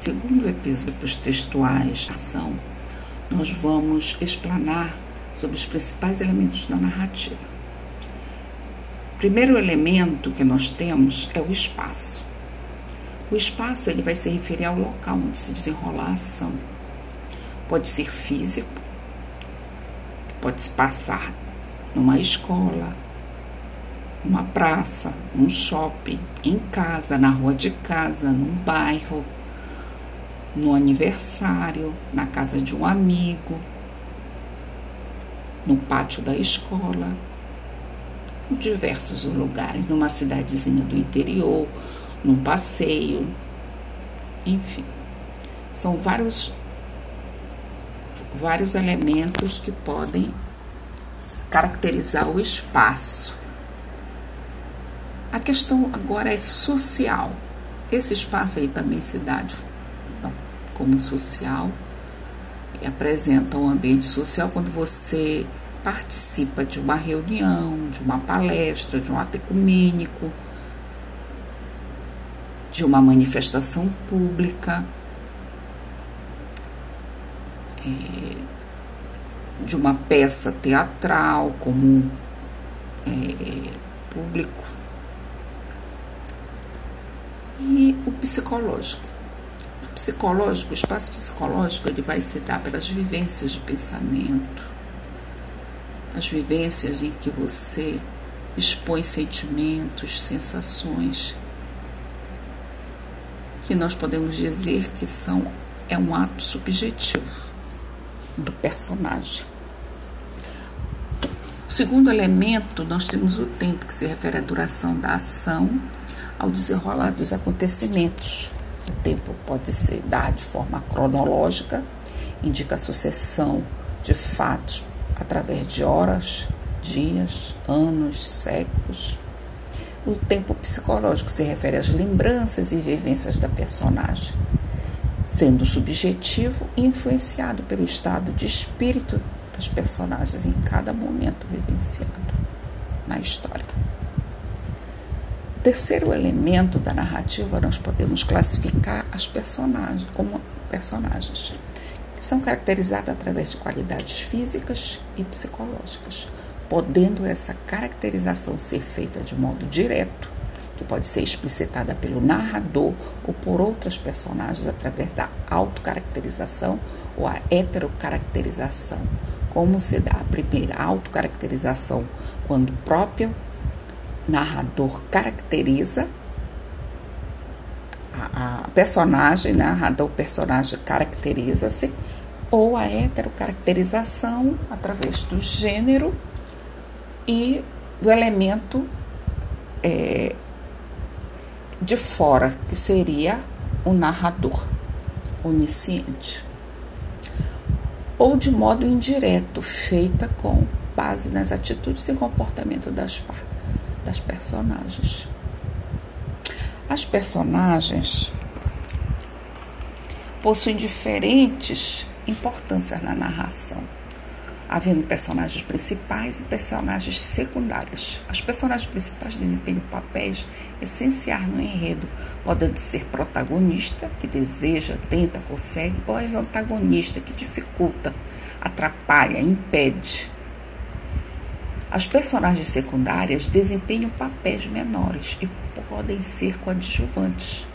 Segundo episódios textuais da ação, nós vamos explanar sobre os principais elementos da narrativa. Primeiro elemento que nós temos é o espaço. O espaço ele vai se referir ao local onde se desenrola a ação. Pode ser físico, pode se passar numa escola, numa praça, num shopping, em casa, na rua de casa, num bairro, no aniversário, na casa de um amigo, no pátio da escola, em diversos lugares, numa cidadezinha do interior, num passeio, enfim. São vários vários elementos que podem caracterizar o espaço. A questão agora é social. Esse espaço aí também se dá então, como social e apresenta um ambiente social quando você participa de uma reunião, de uma palestra, de um ato ecumênico, de uma manifestação pública, é, de uma peça teatral como é, público e o psicológico. Psicológico, o espaço psicológico, ele vai se dar pelas vivências de pensamento, as vivências em que você expõe sentimentos, sensações, que nós podemos dizer que são é um ato subjetivo do personagem. O segundo elemento, nós temos o tempo, que se refere à duração da ação ao desenrolar dos acontecimentos. O tempo pode ser dado de forma cronológica, indica a sucessão de fatos através de horas, dias, anos, séculos. O tempo psicológico se refere às lembranças e vivências da personagem, sendo subjetivo e influenciado pelo estado de espírito dos personagens em cada momento vivenciado na história. Terceiro elemento da narrativa nós podemos classificar as personagens como personagens que são caracterizadas através de qualidades físicas e psicológicas, podendo essa caracterização ser feita de modo direto, que pode ser explicitada pelo narrador ou por outras personagens através da autocaracterização ou a heterocaracterização, como se dá a primeira autocaracterização quando o próprio narrador caracteriza a, a personagem, narrador personagem caracteriza-se, ou a heterocaracterização através do gênero e do elemento é, de fora, que seria o narrador onisciente. Ou de modo indireto, feita com base nas atitudes e comportamento das, das personagens. As personagens possuem diferentes importâncias na narração havendo personagens principais e personagens secundários. As personagens principais desempenham papéis essenciais no enredo, podendo ser protagonista, que deseja, tenta, consegue, ou as antagonista, que dificulta, atrapalha, impede. As personagens secundárias desempenham papéis menores e podem ser coadjuvantes.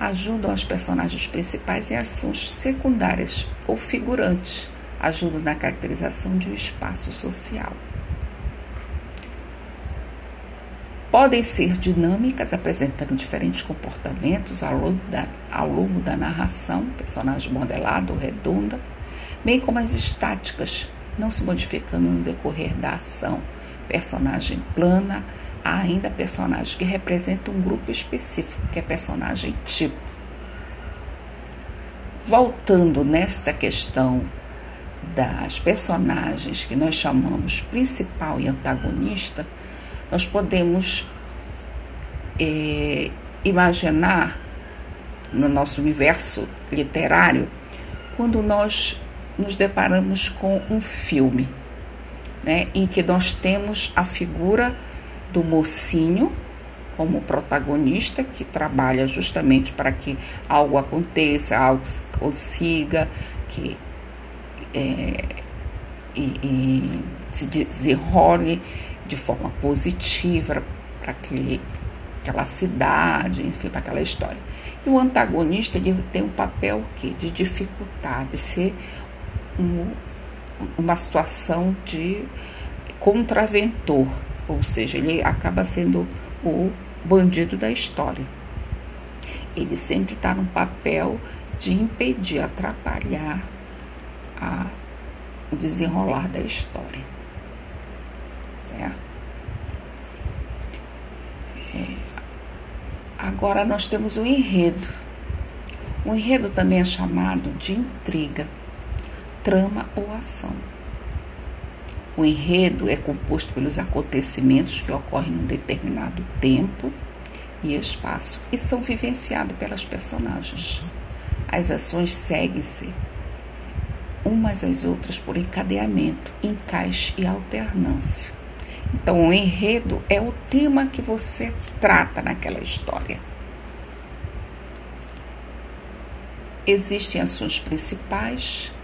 Ajudam as personagens principais em ações secundárias ou figurantes ajudam na caracterização de um espaço social. Podem ser dinâmicas, apresentando diferentes comportamentos ao longo da, ao longo da narração, personagem modelado ou redonda, bem como as estáticas, não se modificando no decorrer da ação, personagem plana, há ainda personagens que representam um grupo específico, que é personagem tipo. Voltando nesta questão das personagens que nós chamamos principal e antagonista, nós podemos é, imaginar no nosso universo literário quando nós nos deparamos com um filme né, em que nós temos a figura do mocinho como protagonista que trabalha justamente para que algo aconteça, algo consiga, que é, e, e se desenrole de forma positiva para aquela cidade, enfim, para aquela história. E o antagonista ele tem um papel que de dificultar, de ser um, uma situação de contraventor, ou seja, ele acaba sendo o bandido da história. Ele sempre está no papel de impedir, atrapalhar a, o desenrolar da história. Certo? É, agora nós temos o enredo. O enredo também é chamado de intriga, trama ou ação. O enredo é composto pelos acontecimentos que ocorrem num determinado tempo e espaço e são vivenciados pelas personagens. As ações seguem-se umas às outras por encadeamento, encaixe e alternância. Então, o enredo é o tema que você trata naquela história. Existem ações principais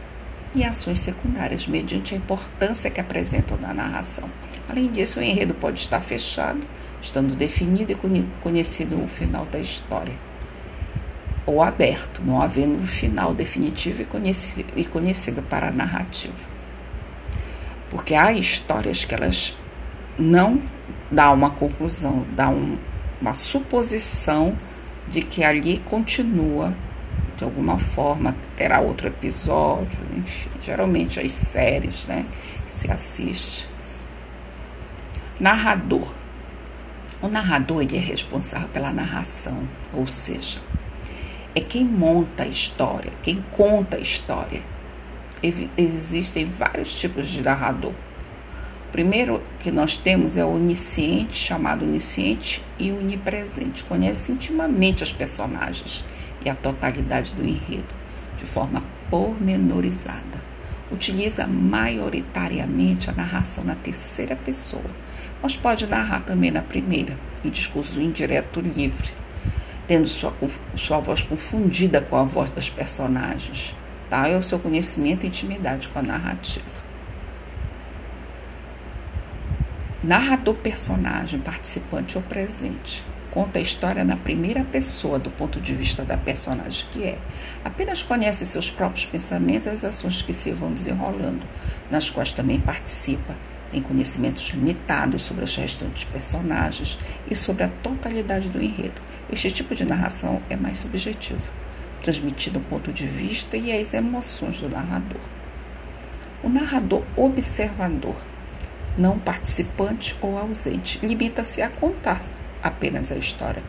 e ações secundárias, mediante a importância que apresentam na narração. Além disso, o enredo pode estar fechado, estando definido e conhecido no final da história ou aberto, não havendo um final definitivo e conhecido, para a narrativa. Porque há histórias que elas não dão uma conclusão, dão um, uma suposição de que ali continua de alguma forma, terá outro episódio, enfim, geralmente as séries né, que se assiste. Narrador. O narrador ele é responsável pela narração, ou seja, é quem monta a história, quem conta a história. Existem vários tipos de narrador. O primeiro que nós temos é o onisciente, chamado onisciente e onipresente. Conhece intimamente os personagens e a totalidade do enredo, de forma pormenorizada. Utiliza maioritariamente a narração na terceira pessoa, mas pode narrar também na primeira, em discurso indireto livre tendo sua, sua voz confundida com a voz das personagens. Tal é o seu conhecimento e intimidade com a narrativa. Narrador, personagem, participante ou presente. Conta a história na primeira pessoa, do ponto de vista da personagem que é. Apenas conhece seus próprios pensamentos e as ações que se vão desenrolando, nas quais também participa tem conhecimentos limitados sobre os restantes personagens e sobre a totalidade do enredo. Este tipo de narração é mais subjetivo, transmitindo o ponto de vista e as emoções do narrador. O narrador observador, não participante ou ausente, limita-se a contar apenas a história,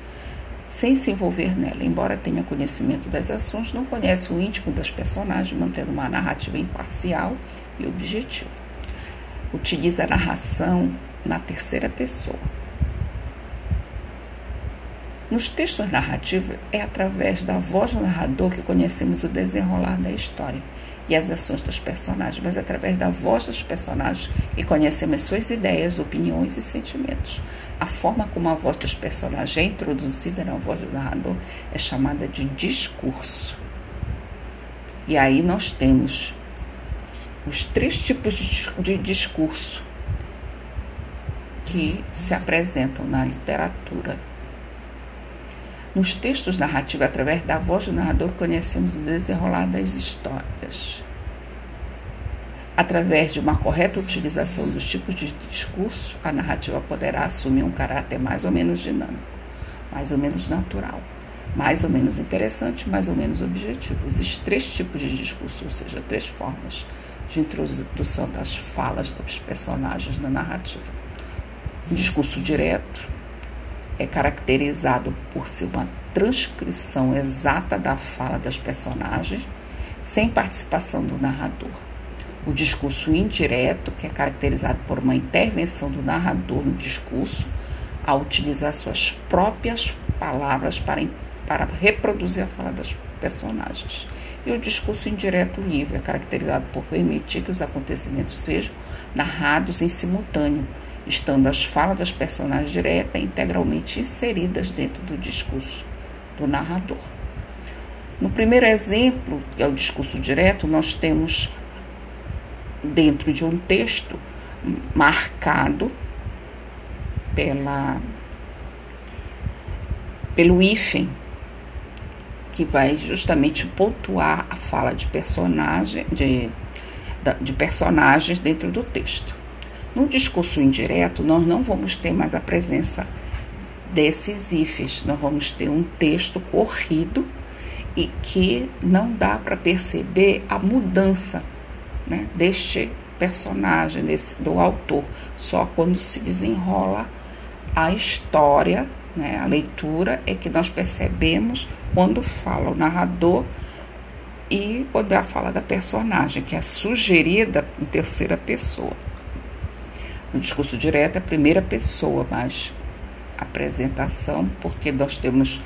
sem se envolver nela. Embora tenha conhecimento das ações, não conhece o íntimo das personagens, mantendo uma narrativa imparcial e objetiva utiliza a narração na terceira pessoa. Nos textos narrativos, é através da voz do narrador que conhecemos o desenrolar da história e as ações dos personagens, mas através da voz dos personagens que conhecemos suas ideias, opiniões e sentimentos. A forma como a voz dos personagens é introduzida na voz do narrador é chamada de discurso. E aí nós temos os três tipos de discurso que se apresentam na literatura. Nos textos narrativos, através da voz do narrador, conhecemos o desenrolar das histórias. Através de uma correta utilização dos tipos de discurso, a narrativa poderá assumir um caráter mais ou menos dinâmico, mais ou menos natural, mais ou menos interessante, mais ou menos objetivo. Existem três tipos de discurso, ou seja, três formas de introdução das falas dos personagens na narrativa. O discurso direto é caracterizado por ser uma transcrição exata da fala das personagens, sem participação do narrador. O discurso indireto, que é caracterizado por uma intervenção do narrador no discurso, ao utilizar suas próprias palavras para, para reproduzir a fala das personagens. E o discurso indireto livre é caracterizado por permitir que os acontecimentos sejam narrados em simultâneo, estando as falas das personagens diretas integralmente inseridas dentro do discurso do narrador. No primeiro exemplo, que é o discurso direto, nós temos dentro de um texto marcado pela pelo hífen que vai justamente pontuar a fala de personagem de, de personagens dentro do texto. No discurso indireto, nós não vamos ter mais a presença desses ifes, nós vamos ter um texto corrido e que não dá para perceber a mudança né, deste personagem, desse, do autor, só quando se desenrola a história, né, a leitura, é que nós percebemos quando fala o narrador e quando é a fala da personagem, que é sugerida em terceira pessoa. No discurso direto é a primeira pessoa, mas apresentação, porque nós temos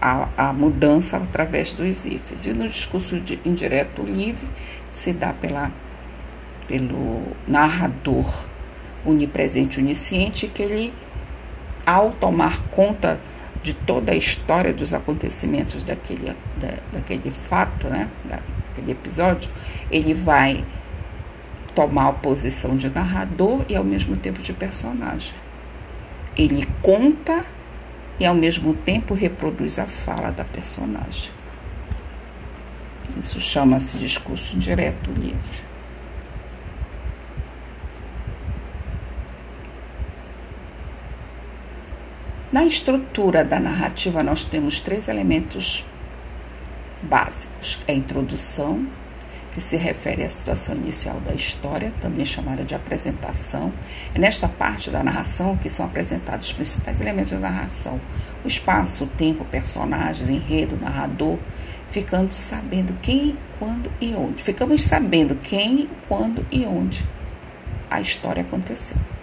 a, a mudança através dos ifs. E no discurso de, indireto livre se dá pela, pelo narrador onipresente onisciente que ele, ao tomar conta de toda a história dos acontecimentos daquele, da, daquele fato, né, daquele episódio, ele vai tomar a posição de narrador e ao mesmo tempo de personagem. Ele conta e ao mesmo tempo reproduz a fala da personagem. Isso chama-se discurso direto livre. Na estrutura da narrativa, nós temos três elementos básicos: a introdução, que se refere à situação inicial da história, também chamada de apresentação. É nesta parte da narração que são apresentados os principais elementos da narração: o espaço, o tempo, personagens, enredo, narrador, ficando sabendo quem, quando e onde. Ficamos sabendo quem, quando e onde a história aconteceu.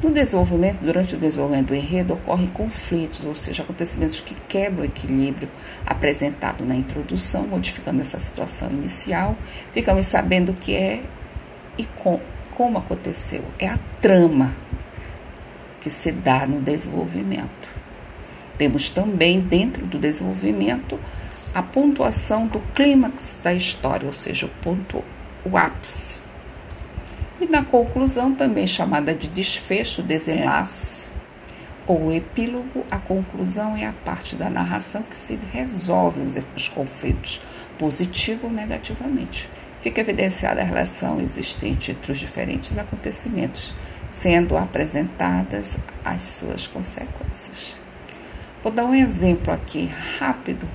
No desenvolvimento, durante o desenvolvimento do enredo, ocorrem conflitos, ou seja, acontecimentos que quebram o equilíbrio apresentado na introdução, modificando essa situação inicial. Ficamos sabendo o que é e com, como aconteceu. É a trama que se dá no desenvolvimento. Temos também, dentro do desenvolvimento, a pontuação do clímax da história, ou seja, o ponto, o ápice. E na conclusão, também chamada de desfecho, desenlace, ou epílogo, a conclusão é a parte da narração que se resolve os conflitos, positivo ou negativamente. Fica evidenciada a relação existente entre os diferentes acontecimentos, sendo apresentadas as suas consequências. Vou dar um exemplo aqui rápido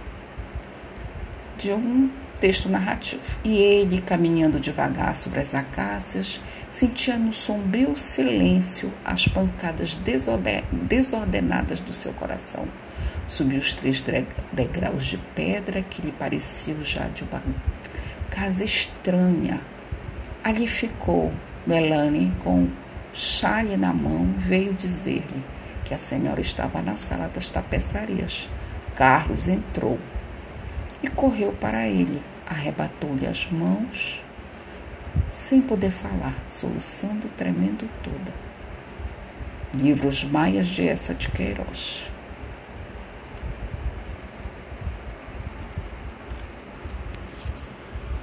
de um texto narrativo. E ele, caminhando devagar sobre as acácias, sentia no sombrio silêncio as pancadas desordenadas do seu coração. Subiu os três degraus de pedra que lhe pareciam já de uma casa estranha. Ali ficou. Melanie, com chale na mão, veio dizer-lhe que a senhora estava na sala das tapeçarias. Carlos entrou e correu para ele arrebatou-lhe as mãos, sem poder falar, soluçando, tremendo toda. Livros Maias de Essa de Queiroz.